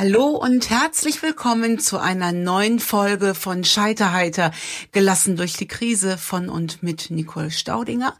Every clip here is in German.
Hallo und herzlich willkommen zu einer neuen Folge von Scheiterheiter, gelassen durch die Krise von und mit Nicole Staudinger.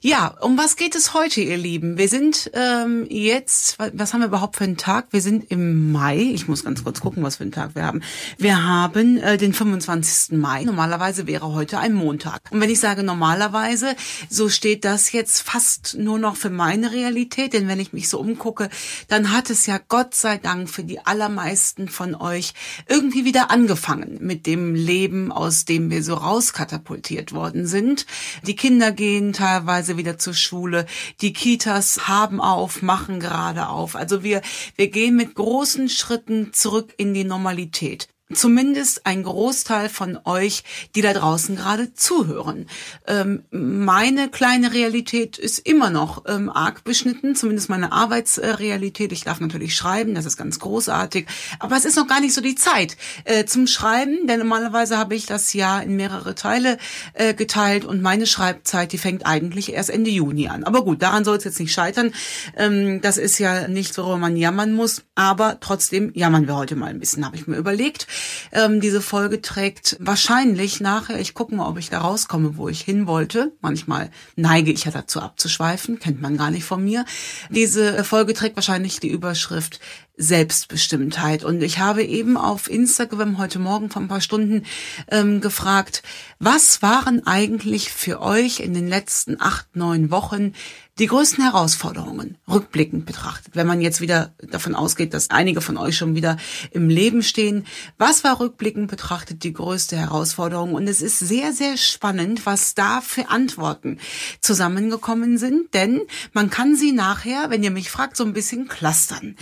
Ja, um was geht es heute, ihr Lieben? Wir sind ähm, jetzt, was haben wir überhaupt für einen Tag? Wir sind im Mai. Ich muss ganz kurz gucken, was für einen Tag wir haben. Wir haben äh, den 25. Mai. Normalerweise wäre heute ein Montag. Und wenn ich sage normalerweise, so steht das jetzt fast nur noch für meine Realität. Denn wenn ich mich so umgucke, dann hat es ja Gott sei Dank für die allermeisten von euch irgendwie wieder angefangen mit dem Leben, aus dem wir so rauskatapultiert worden sind. Die Kinder gehen teilweise wieder zur Schule, die Kitas haben auf, machen gerade auf. Also wir, wir gehen mit großen Schritten zurück in die Normalität zumindest ein Großteil von euch, die da draußen gerade zuhören. Ähm, meine kleine Realität ist immer noch ähm, arg beschnitten, zumindest meine Arbeitsrealität. Ich darf natürlich schreiben, das ist ganz großartig, aber es ist noch gar nicht so die Zeit äh, zum Schreiben, denn normalerweise habe ich das Jahr in mehrere Teile äh, geteilt und meine Schreibzeit, die fängt eigentlich erst Ende Juni an. Aber gut, daran soll es jetzt nicht scheitern. Ähm, das ist ja nicht, worüber man jammern muss, aber trotzdem jammern wir heute mal ein bisschen, habe ich mir überlegt. Ähm, diese Folge trägt wahrscheinlich nachher, ich gucke mal, ob ich da rauskomme, wo ich hin wollte. Manchmal neige ich ja dazu abzuschweifen, kennt man gar nicht von mir. Diese Folge trägt wahrscheinlich die Überschrift Selbstbestimmtheit. Und ich habe eben auf Instagram heute Morgen vor ein paar Stunden ähm, gefragt, was waren eigentlich für euch in den letzten acht, neun Wochen die größten Herausforderungen, rückblickend betrachtet, wenn man jetzt wieder davon ausgeht, dass einige von euch schon wieder im Leben stehen, was war rückblickend betrachtet die größte Herausforderung? Und es ist sehr, sehr spannend, was da für Antworten zusammengekommen sind, denn man kann sie nachher, wenn ihr mich fragt, so ein bisschen clustern.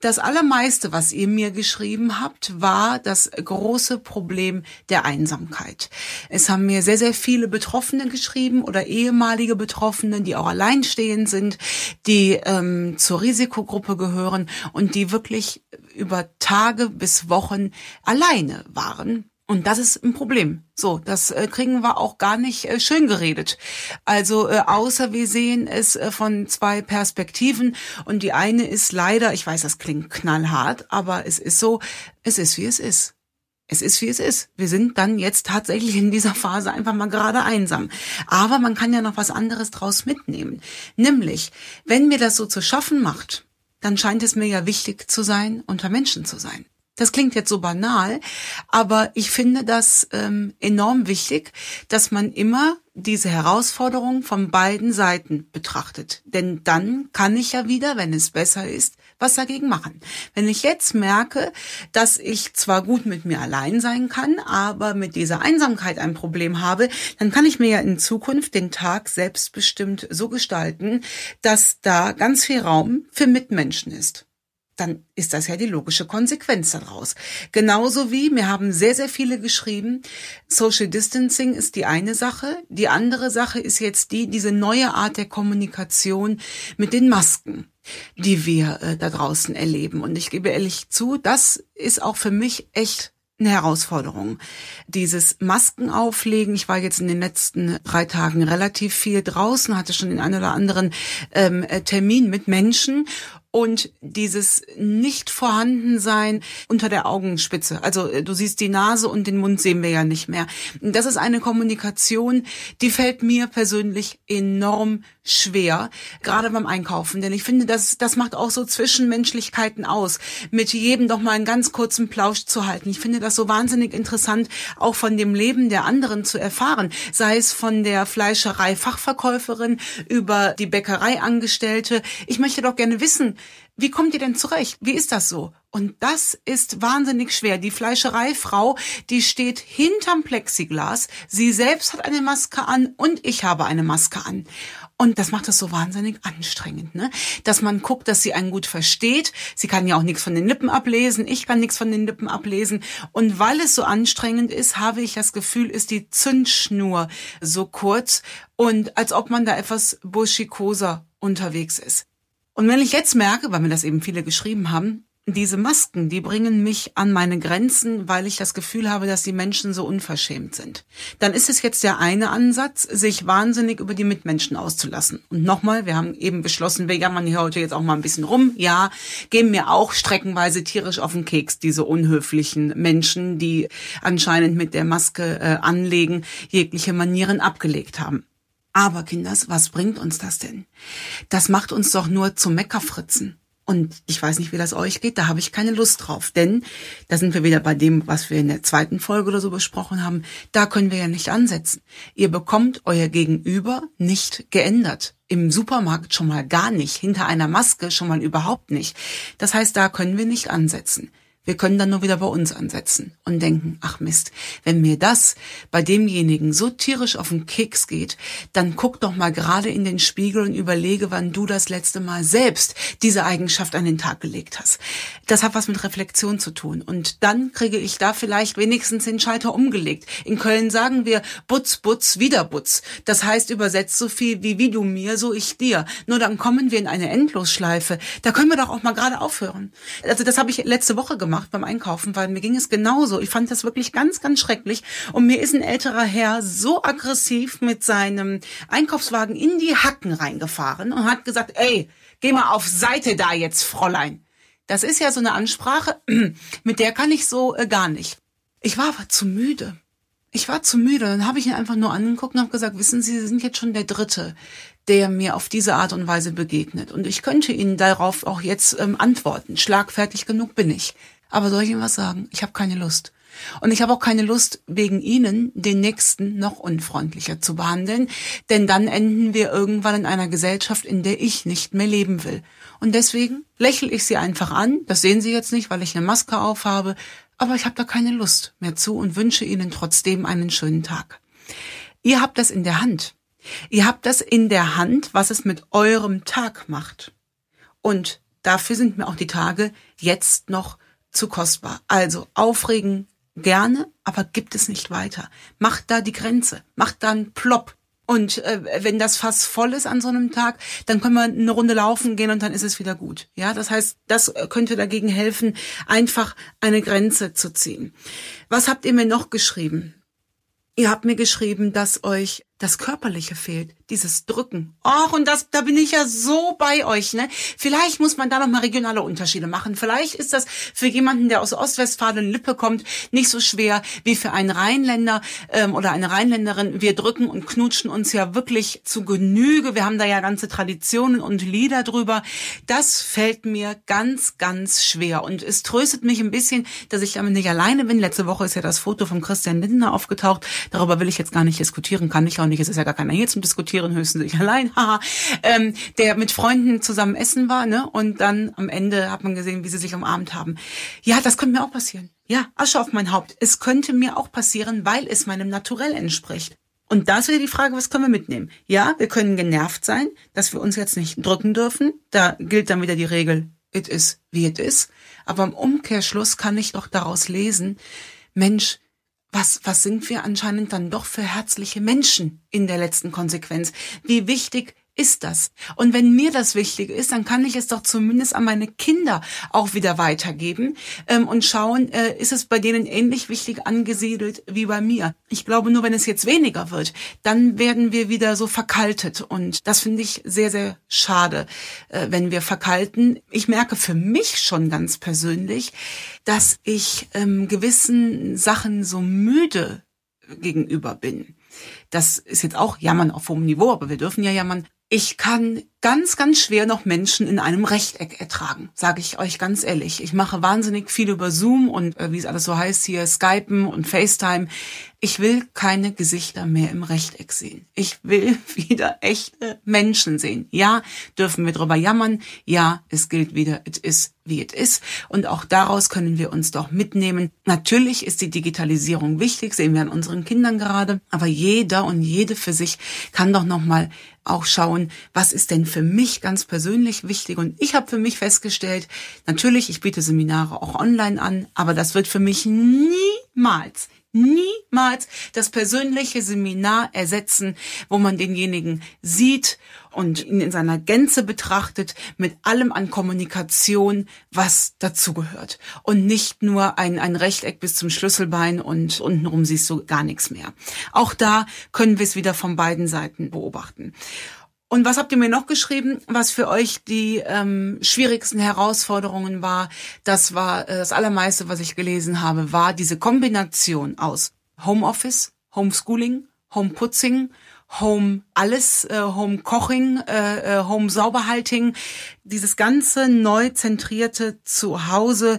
Das allermeiste, was ihr mir geschrieben habt, war das große Problem der Einsamkeit. Es haben mir sehr, sehr viele Betroffene geschrieben oder ehemalige Betroffene, die auch allein stehen sind, die ähm, zur Risikogruppe gehören und die wirklich über Tage bis Wochen alleine waren. Und das ist ein Problem. So, das äh, kriegen wir auch gar nicht äh, schön geredet. Also äh, außer wir sehen es äh, von zwei Perspektiven und die eine ist leider, ich weiß, das klingt knallhart, aber es ist so, es ist wie es ist es ist wie es ist. Wir sind dann jetzt tatsächlich in dieser Phase einfach mal gerade einsam. Aber man kann ja noch was anderes draus mitnehmen. Nämlich, wenn mir das so zu schaffen macht, dann scheint es mir ja wichtig zu sein, unter Menschen zu sein. Das klingt jetzt so banal, aber ich finde das ähm, enorm wichtig, dass man immer diese Herausforderung von beiden Seiten betrachtet. Denn dann kann ich ja wieder, wenn es besser ist, was dagegen machen. Wenn ich jetzt merke, dass ich zwar gut mit mir allein sein kann, aber mit dieser Einsamkeit ein Problem habe, dann kann ich mir ja in Zukunft den Tag selbstbestimmt so gestalten, dass da ganz viel Raum für Mitmenschen ist dann ist das ja die logische Konsequenz daraus. Genauso wie, mir haben sehr, sehr viele geschrieben, Social Distancing ist die eine Sache. Die andere Sache ist jetzt die, diese neue Art der Kommunikation mit den Masken, die wir äh, da draußen erleben. Und ich gebe ehrlich zu, das ist auch für mich echt eine Herausforderung. Dieses Masken auflegen. Ich war jetzt in den letzten drei Tagen relativ viel draußen, hatte schon den einen oder anderen ähm, äh, Termin mit Menschen und dieses nicht vorhandensein unter der Augenspitze. Also äh, du siehst die Nase und den Mund sehen wir ja nicht mehr. Das ist eine Kommunikation, die fällt mir persönlich enorm schwer, gerade beim Einkaufen, denn ich finde, das das macht auch so Zwischenmenschlichkeiten aus, mit jedem doch mal einen ganz kurzen Plausch zu halten. Ich finde das so wahnsinnig interessant, auch von dem Leben der anderen zu erfahren, sei es von der Fleischerei Fachverkäuferin über die Bäckerei Angestellte. Ich möchte doch gerne wissen, wie kommt ihr denn zurecht? Wie ist das so? Und das ist wahnsinnig schwer. Die Fleischereifrau, die steht hinterm Plexiglas. Sie selbst hat eine Maske an und ich habe eine Maske an. Und das macht es so wahnsinnig anstrengend, ne? Dass man guckt, dass sie einen gut versteht. Sie kann ja auch nichts von den Lippen ablesen. Ich kann nichts von den Lippen ablesen. Und weil es so anstrengend ist, habe ich das Gefühl, ist die Zündschnur so kurz und als ob man da etwas burschikoser unterwegs ist. Und wenn ich jetzt merke, weil mir das eben viele geschrieben haben, diese Masken, die bringen mich an meine Grenzen, weil ich das Gefühl habe, dass die Menschen so unverschämt sind. Dann ist es jetzt der eine Ansatz, sich wahnsinnig über die Mitmenschen auszulassen. Und nochmal, wir haben eben beschlossen, wir jammern hier heute jetzt auch mal ein bisschen rum. Ja, gehen mir auch streckenweise tierisch auf den Keks, diese unhöflichen Menschen, die anscheinend mit der Maske äh, anlegen, jegliche Manieren abgelegt haben. Aber Kinders, was bringt uns das denn? Das macht uns doch nur zu Meckerfritzen. Und ich weiß nicht, wie das euch geht, da habe ich keine Lust drauf. Denn da sind wir wieder bei dem, was wir in der zweiten Folge oder so besprochen haben. Da können wir ja nicht ansetzen. Ihr bekommt euer Gegenüber nicht geändert. Im Supermarkt schon mal gar nicht. Hinter einer Maske schon mal überhaupt nicht. Das heißt, da können wir nicht ansetzen. Wir können dann nur wieder bei uns ansetzen und denken, ach Mist, wenn mir das bei demjenigen so tierisch auf den Keks geht, dann guck doch mal gerade in den Spiegel und überlege, wann du das letzte Mal selbst diese Eigenschaft an den Tag gelegt hast. Das hat was mit Reflexion zu tun. Und dann kriege ich da vielleicht wenigstens den Schalter umgelegt. In Köln sagen wir Butz, Butz, wieder Butz. Das heißt übersetzt so viel wie wie du mir, so ich dir. Nur dann kommen wir in eine Endlosschleife. Da können wir doch auch mal gerade aufhören. Also das habe ich letzte Woche gemacht gemacht beim Einkaufen, weil mir ging es genauso. Ich fand das wirklich ganz, ganz schrecklich. Und mir ist ein älterer Herr so aggressiv mit seinem Einkaufswagen in die Hacken reingefahren und hat gesagt, ey, geh mal auf Seite da jetzt, Fräulein. Das ist ja so eine Ansprache, mit der kann ich so äh, gar nicht. Ich war aber zu müde. Ich war zu müde. Dann habe ich ihn einfach nur angeguckt und habe gesagt, wissen Sie, Sie sind jetzt schon der Dritte, der mir auf diese Art und Weise begegnet. Und ich könnte Ihnen darauf auch jetzt ähm, antworten. Schlagfertig genug bin ich. Aber soll ich Ihnen was sagen? Ich habe keine Lust. Und ich habe auch keine Lust, wegen Ihnen den Nächsten noch unfreundlicher zu behandeln, denn dann enden wir irgendwann in einer Gesellschaft, in der ich nicht mehr leben will. Und deswegen lächle ich Sie einfach an. Das sehen Sie jetzt nicht, weil ich eine Maske aufhabe, aber ich habe da keine Lust mehr zu und wünsche Ihnen trotzdem einen schönen Tag. Ihr habt das in der Hand. Ihr habt das in der Hand, was es mit eurem Tag macht. Und dafür sind mir auch die Tage jetzt noch zu kostbar. Also aufregen gerne, aber gibt es nicht weiter. Macht da die Grenze, macht dann plopp. Und äh, wenn das Fass voll ist an so einem Tag, dann können wir eine Runde laufen gehen und dann ist es wieder gut. Ja, das heißt, das könnte dagegen helfen, einfach eine Grenze zu ziehen. Was habt ihr mir noch geschrieben? Ihr habt mir geschrieben, dass euch das Körperliche fehlt, dieses Drücken. Och, und das, da bin ich ja so bei euch, ne? Vielleicht muss man da noch mal regionale Unterschiede machen. Vielleicht ist das für jemanden, der aus Ostwestfalen-Lippe kommt, nicht so schwer wie für einen Rheinländer ähm, oder eine Rheinländerin. Wir drücken und knutschen uns ja wirklich zu Genüge. Wir haben da ja ganze Traditionen und Lieder drüber. Das fällt mir ganz, ganz schwer. Und es tröstet mich ein bisschen, dass ich damit nicht alleine bin. Letzte Woche ist ja das Foto von Christian Lindner aufgetaucht. Darüber will ich jetzt gar nicht diskutieren, kann ich auch nicht, es ist ja gar keiner hier zum Diskutieren, höchstens ich allein, ähm, der mit Freunden zusammen essen war, ne? Und dann am Ende hat man gesehen, wie sie sich umarmt haben. Ja, das könnte mir auch passieren. Ja, Asche auf mein Haupt. Es könnte mir auch passieren, weil es meinem Naturell entspricht. Und da ist wieder die Frage, was können wir mitnehmen? Ja, wir können genervt sein, dass wir uns jetzt nicht drücken dürfen. Da gilt dann wieder die Regel, it is wie it is. Aber im Umkehrschluss kann ich doch daraus lesen, Mensch, was, was sind wir anscheinend dann doch für herzliche Menschen in der letzten Konsequenz? Wie wichtig ist das? Und wenn mir das wichtig ist, dann kann ich es doch zumindest an meine Kinder auch wieder weitergeben ähm, und schauen, äh, ist es bei denen ähnlich wichtig angesiedelt wie bei mir. Ich glaube, nur wenn es jetzt weniger wird, dann werden wir wieder so verkaltet. Und das finde ich sehr, sehr schade, äh, wenn wir verkalten. Ich merke für mich schon ganz persönlich, dass ich ähm, gewissen Sachen so müde gegenüber bin. Das ist jetzt auch Jammern auf hohem Niveau, aber wir dürfen ja jammern. Ich kann ganz, ganz schwer noch Menschen in einem Rechteck ertragen, sage ich euch ganz ehrlich. Ich mache wahnsinnig viel über Zoom und äh, wie es alles so heißt hier, Skypen und FaceTime. Ich will keine Gesichter mehr im Rechteck sehen. Ich will wieder echte Menschen sehen. Ja, dürfen wir drüber jammern. Ja, es gilt wieder, it is wie it is. Und auch daraus können wir uns doch mitnehmen. Natürlich ist die Digitalisierung wichtig, sehen wir an unseren Kindern gerade. Aber jeder und jede für sich kann doch nochmal auch schauen, was ist denn für mich ganz persönlich wichtig. Und ich habe für mich festgestellt, natürlich, ich biete Seminare auch online an, aber das wird für mich niemals niemals das persönliche Seminar ersetzen, wo man denjenigen sieht und ihn in seiner Gänze betrachtet, mit allem an Kommunikation, was dazugehört. Und nicht nur ein, ein Rechteck bis zum Schlüsselbein und untenrum siehst du gar nichts mehr. Auch da können wir es wieder von beiden Seiten beobachten. Und was habt ihr mir noch geschrieben, was für euch die ähm, schwierigsten Herausforderungen war? Das war äh, das Allermeiste, was ich gelesen habe, war diese Kombination aus Homeoffice, Homeschooling, Homeputzing Home alles, äh, Home Koching, äh, äh, Home Sauberhalting, dieses ganze neu zentrierte Zuhause,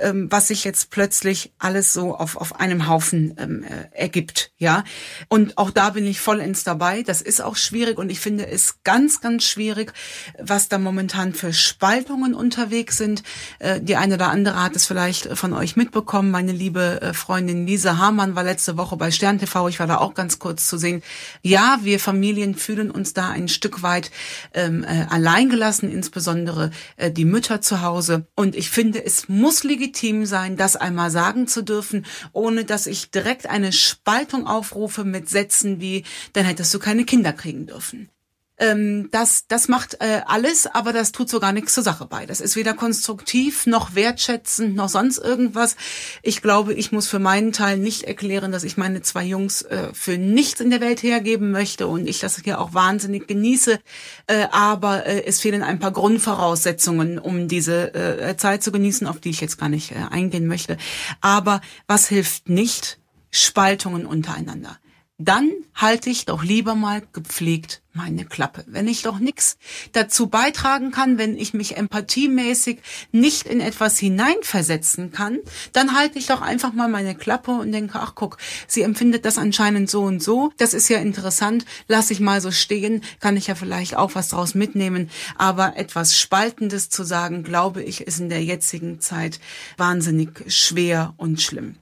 ähm, was sich jetzt plötzlich alles so auf, auf einem Haufen ähm, äh, ergibt, ja. Und auch da bin ich vollends dabei. Das ist auch schwierig und ich finde es ganz, ganz schwierig, was da momentan für Spaltungen unterwegs sind. Äh, die eine oder andere hat es vielleicht von euch mitbekommen. Meine liebe äh, Freundin Lisa Hamann war letzte Woche bei Stern TV. Ich war da auch ganz kurz zu sehen. Ja, wir Familien fühlen uns da ein Stück weit ähm, äh, alleingelassen, insbesondere äh, die Mütter zu Hause. Und ich finde, es muss legitim sein, das einmal sagen zu dürfen, ohne dass ich direkt eine Spaltung aufrufe mit Sätzen wie, dann hättest du keine Kinder kriegen dürfen ähm, das, das macht äh, alles, aber das tut so gar nichts zur Sache bei. Das ist weder konstruktiv noch wertschätzend noch sonst irgendwas. Ich glaube, ich muss für meinen Teil nicht erklären, dass ich meine zwei Jungs äh, für nichts in der Welt hergeben möchte und ich das hier auch wahnsinnig genieße. Äh, aber äh, es fehlen ein paar Grundvoraussetzungen, um diese äh, Zeit zu genießen, auf die ich jetzt gar nicht äh, eingehen möchte. Aber was hilft nicht? Spaltungen untereinander dann halte ich doch lieber mal gepflegt meine Klappe. Wenn ich doch nichts dazu beitragen kann, wenn ich mich empathiemäßig nicht in etwas hineinversetzen kann, dann halte ich doch einfach mal meine Klappe und denke, ach guck, sie empfindet das anscheinend so und so. Das ist ja interessant. Lass ich mal so stehen, kann ich ja vielleicht auch was draus mitnehmen. Aber etwas Spaltendes zu sagen, glaube ich, ist in der jetzigen Zeit wahnsinnig schwer und schlimm.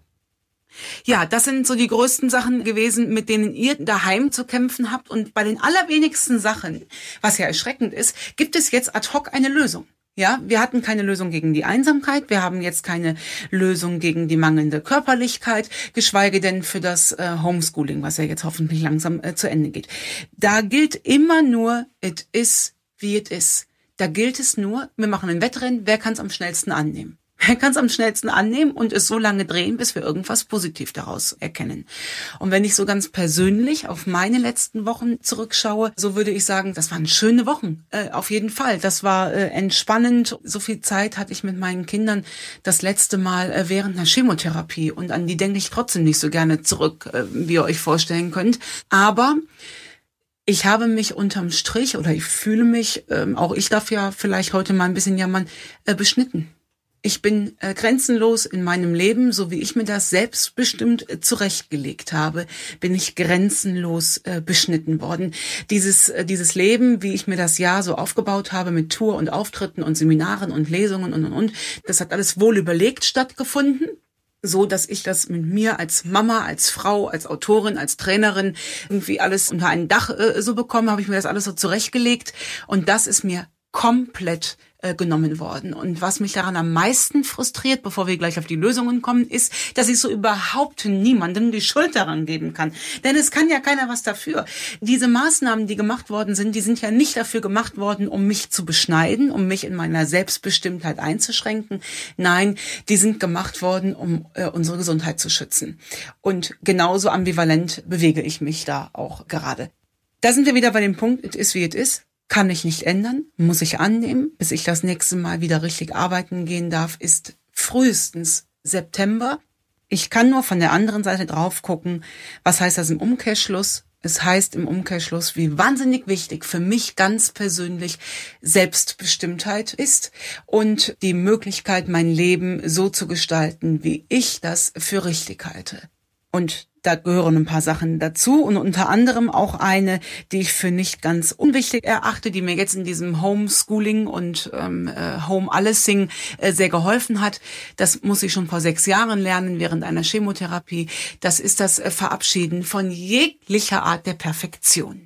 Ja, das sind so die größten Sachen gewesen, mit denen ihr daheim zu kämpfen habt. Und bei den allerwenigsten Sachen, was ja erschreckend ist, gibt es jetzt ad hoc eine Lösung. Ja, wir hatten keine Lösung gegen die Einsamkeit, wir haben jetzt keine Lösung gegen die mangelnde Körperlichkeit, geschweige denn für das äh, Homeschooling, was ja jetzt hoffentlich langsam äh, zu Ende geht. Da gilt immer nur, it is wie it is. Da gilt es nur, wir machen ein Wettrennen, wer kann es am schnellsten annehmen. Er kann es am schnellsten annehmen und es so lange drehen, bis wir irgendwas positiv daraus erkennen. Und wenn ich so ganz persönlich auf meine letzten Wochen zurückschaue, so würde ich sagen, das waren schöne Wochen. Äh, auf jeden Fall. Das war äh, entspannend. So viel Zeit hatte ich mit meinen Kindern das letzte Mal äh, während einer Chemotherapie. Und an die denke ich trotzdem nicht so gerne zurück, äh, wie ihr euch vorstellen könnt. Aber ich habe mich unterm Strich oder ich fühle mich, ähm, auch ich darf ja vielleicht heute mal ein bisschen jammern, äh, beschnitten. Ich bin äh, grenzenlos in meinem Leben, so wie ich mir das selbstbestimmt äh, zurechtgelegt habe, bin ich grenzenlos äh, beschnitten worden. Dieses, äh, dieses Leben, wie ich mir das Jahr so aufgebaut habe mit Tour und Auftritten und Seminaren und Lesungen und und und, das hat alles wohl überlegt stattgefunden so, dass ich das mit mir als Mama, als Frau, als Autorin, als Trainerin irgendwie alles unter ein Dach äh, so bekommen, habe ich mir das alles so zurechtgelegt und das ist mir komplett äh, genommen worden. Und was mich daran am meisten frustriert, bevor wir gleich auf die Lösungen kommen, ist, dass ich so überhaupt niemandem die Schuld daran geben kann. Denn es kann ja keiner was dafür. Diese Maßnahmen, die gemacht worden sind, die sind ja nicht dafür gemacht worden, um mich zu beschneiden, um mich in meiner Selbstbestimmtheit einzuschränken. Nein, die sind gemacht worden, um äh, unsere Gesundheit zu schützen. Und genauso ambivalent bewege ich mich da auch gerade. Da sind wir wieder bei dem Punkt, it is wie it is kann ich nicht ändern, muss ich annehmen, bis ich das nächste Mal wieder richtig arbeiten gehen darf, ist frühestens September. Ich kann nur von der anderen Seite drauf gucken, was heißt das im Umkehrschluss? Es heißt im Umkehrschluss, wie wahnsinnig wichtig für mich ganz persönlich Selbstbestimmtheit ist und die Möglichkeit, mein Leben so zu gestalten, wie ich das für richtig halte. Und da gehören ein paar Sachen dazu und unter anderem auch eine, die ich für nicht ganz unwichtig erachte, die mir jetzt in diesem Homeschooling und ähm, äh, Home Allesing äh, sehr geholfen hat. Das muss ich schon vor sechs Jahren lernen während einer Chemotherapie. Das ist das äh, Verabschieden von jeglicher Art der Perfektion.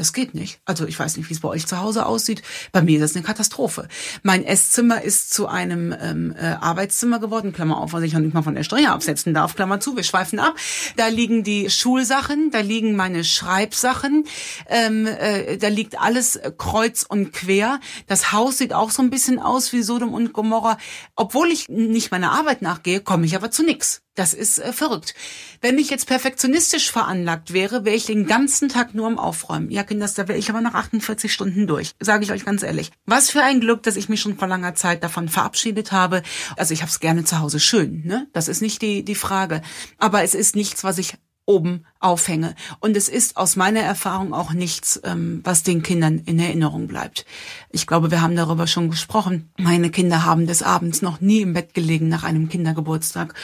Das geht nicht. Also ich weiß nicht, wie es bei euch zu Hause aussieht. Bei mir ist das eine Katastrophe. Mein Esszimmer ist zu einem ähm, äh, Arbeitszimmer geworden, Klammer auf, was ich noch nicht mal von der Steuer absetzen darf, Klammer zu, wir schweifen ab. Da liegen die Schulsachen, da liegen meine Schreibsachen, ähm, äh, da liegt alles kreuz und quer. Das Haus sieht auch so ein bisschen aus wie Sodom und Gomorra. Obwohl ich nicht meiner Arbeit nachgehe, komme ich aber zu nix. Das ist äh, verrückt. Wenn ich jetzt perfektionistisch veranlagt wäre, wäre ich den ganzen Tag nur am Aufräumen. Ja, Kinders, da wäre ich aber nach 48 Stunden durch. Sage ich euch ganz ehrlich. Was für ein Glück, dass ich mich schon vor langer Zeit davon verabschiedet habe. Also ich habe es gerne zu Hause schön. Ne? Das ist nicht die, die Frage. Aber es ist nichts, was ich oben aufhänge. Und es ist aus meiner Erfahrung auch nichts, ähm, was den Kindern in Erinnerung bleibt. Ich glaube, wir haben darüber schon gesprochen. Meine Kinder haben des Abends noch nie im Bett gelegen nach einem Kindergeburtstag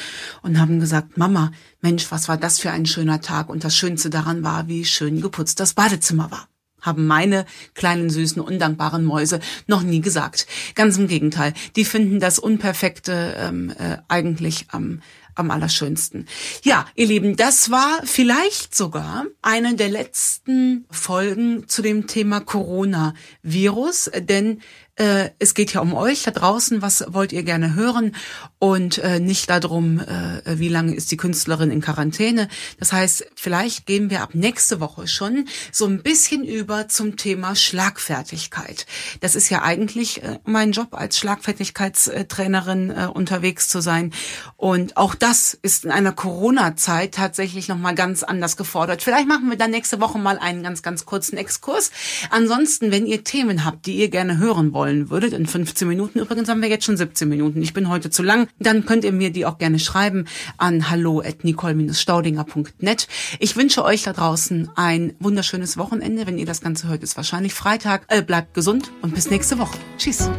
und haben gesagt, Mama, Mensch, was war das für ein schöner Tag? Und das Schönste daran war, wie schön geputzt das Badezimmer war haben meine kleinen süßen undankbaren Mäuse noch nie gesagt. Ganz im Gegenteil, die finden das Unperfekte ähm, äh, eigentlich am am allerschönsten. Ja, ihr Lieben, das war vielleicht sogar eine der letzten Folgen zu dem Thema Coronavirus, denn äh, es geht ja um euch da draußen, was wollt ihr gerne hören und äh, nicht darum, äh, wie lange ist die Künstlerin in Quarantäne. Das heißt, vielleicht gehen wir ab nächste Woche schon so ein bisschen über zum Thema Schlagfertigkeit. Das ist ja eigentlich äh, mein Job als Schlagfertigkeitstrainerin äh, unterwegs zu sein und auch das ist in einer Corona-Zeit tatsächlich noch mal ganz anders gefordert. Vielleicht machen wir dann nächste Woche mal einen ganz ganz kurzen Exkurs. Ansonsten, wenn ihr Themen habt, die ihr gerne hören wollt wollen würdet, in 15 Minuten, übrigens haben wir jetzt schon 17 Minuten, ich bin heute zu lang, dann könnt ihr mir die auch gerne schreiben an hallo at nicole-staudinger.net. Ich wünsche euch da draußen ein wunderschönes Wochenende. Wenn ihr das Ganze hört, ist wahrscheinlich Freitag. Äh, bleibt gesund und bis nächste Woche. Tschüss.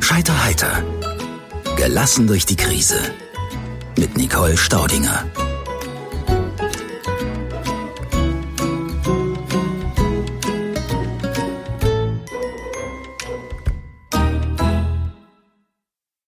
Scheiter heiter. Gelassen durch die Krise. Mit Nicole Staudinger.